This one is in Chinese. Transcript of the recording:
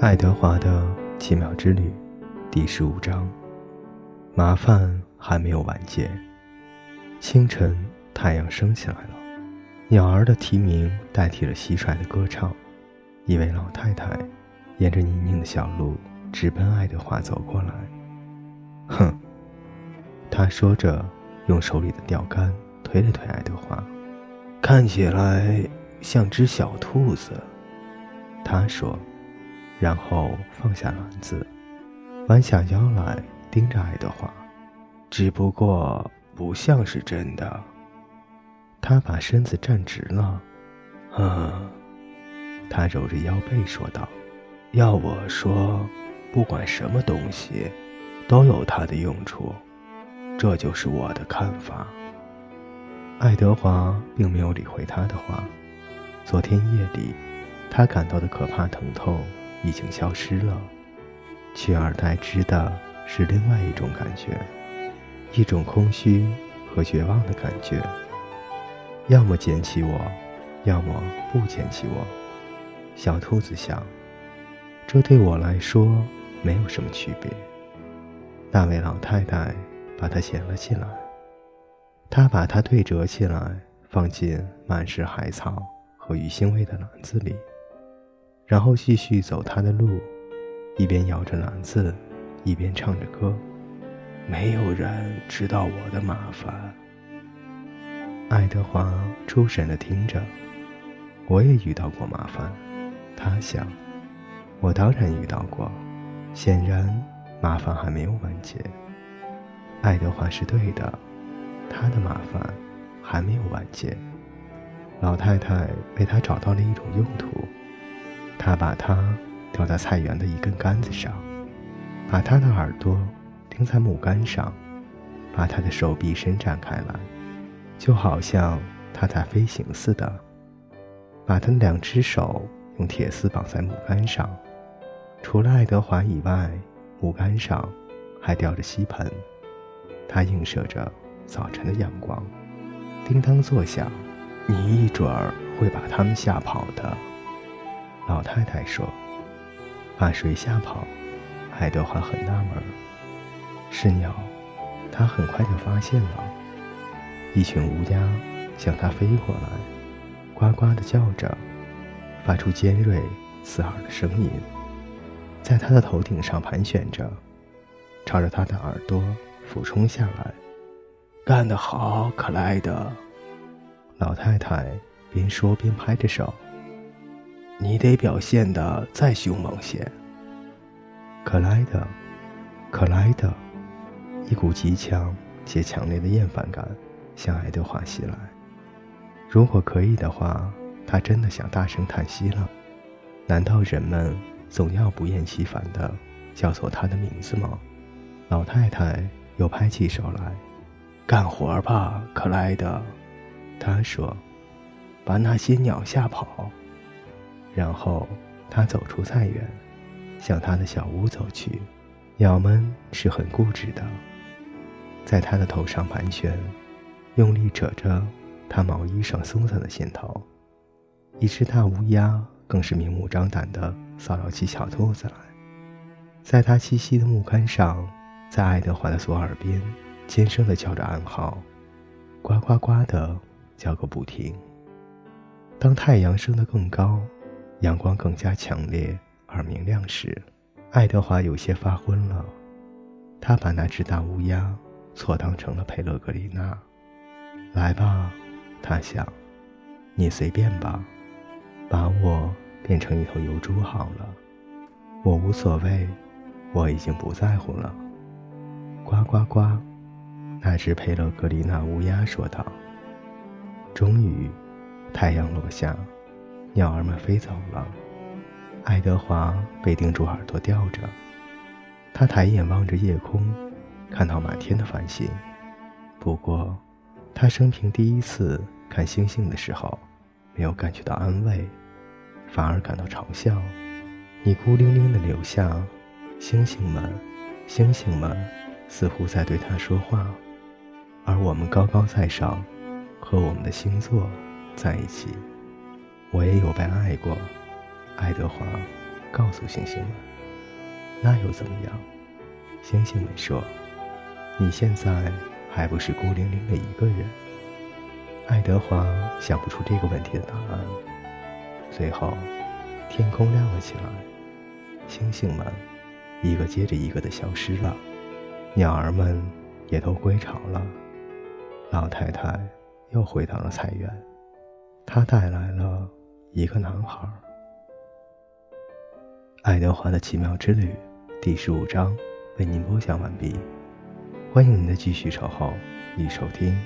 爱德华的奇妙之旅，第十五章。麻烦还没有完结。清晨，太阳升起来了，鸟儿的啼鸣代替了蟋蟀的歌唱。一位老太太沿着泥泞的小路直奔爱德华走过来。哼，她说着，用手里的钓竿推了推爱德华，看起来像只小兔子。他说。然后放下篮子，弯下腰来盯着爱德华，只不过不像是真的。他把身子站直了，嗯，他揉着腰背说道：“要我说，不管什么东西，都有它的用处，这就是我的看法。”爱德华并没有理会他的话。昨天夜里，他感到的可怕疼痛。已经消失了，取而代之的是另外一种感觉，一种空虚和绝望的感觉。要么捡起我，要么不捡起我。小兔子想，这对我来说没有什么区别。那位老太太把它捡了起来，她把它对折起来，放进满是海草和鱼腥味的篮子里。然后继续走他的路，一边摇着篮子，一边唱着歌。没有人知道我的麻烦。爱德华出神地听着。我也遇到过麻烦，他想。我当然遇到过。显然，麻烦还没有完结。爱德华是对的，他的麻烦还没有完结。老太太为他找到了一种用途。他把它吊在菜园的一根杆子上，把他的耳朵钉在木杆上，把他的手臂伸展开来，就好像他在飞行似的。把他的两只手用铁丝绑在木杆上，除了爱德华以外，木杆上还吊着锡盆，它映射着早晨的阳光，叮当作响。你一准儿会把他们吓跑的。老太太说：“把谁吓跑？”爱德华很纳闷。是鸟，他很快就发现了，一群乌鸦向他飞过来，呱呱地叫着，发出尖锐刺耳的声音，在他的头顶上盘旋着，朝着他的耳朵俯冲下来。干得好，克莱德！老太太边说边拍着手。你得表现的再凶猛些，克莱德，克莱德，一股极强且强烈的厌烦感向爱德华袭来。如果可以的话，他真的想大声叹息了。难道人们总要不厌其烦地叫错他的名字吗？老太太又拍起手来，干活吧，克莱德，她说，把那些鸟吓跑。然后，他走出菜园，向他的小屋走去。鸟们是很固执的，在他的头上盘旋，用力扯着他毛衣上松散的线头。一只大乌鸦更是明目张胆地骚扰起小兔子来，在他栖息的木杆上，在爱德华的左耳边尖声地叫着暗号，呱呱呱地叫个不停。当太阳升得更高。阳光更加强烈而明亮时，爱德华有些发昏了。他把那只大乌鸦错当成了佩勒格里娜。来吧，他想，你随便吧，把我变成一头油猪好了，我无所谓，我已经不在乎了。呱呱呱，那只佩勒格里娜乌鸦说道。终于，太阳落下。鸟儿们飞走了，爱德华被钉住耳朵吊着。他抬眼望着夜空，看到满天的繁星。不过，他生平第一次看星星的时候，没有感觉到安慰，反而感到嘲笑。你孤零零地留下，星星们，星星们，似乎在对他说话，而我们高高在上，和我们的星座在一起。我也有被爱过，爱德华，告诉星星们：“那又怎么样？”星星们说：“你现在还不是孤零零的一个人。”爱德华想不出这个问题的答案。最后，天空亮了起来，星星们一个接着一个的消失了，鸟儿们也都归巢了。老太太又回到了菜园，她带来了一个男孩。爱德华的奇妙之旅第十五章为您播讲完毕，欢迎您的继续守候与收听。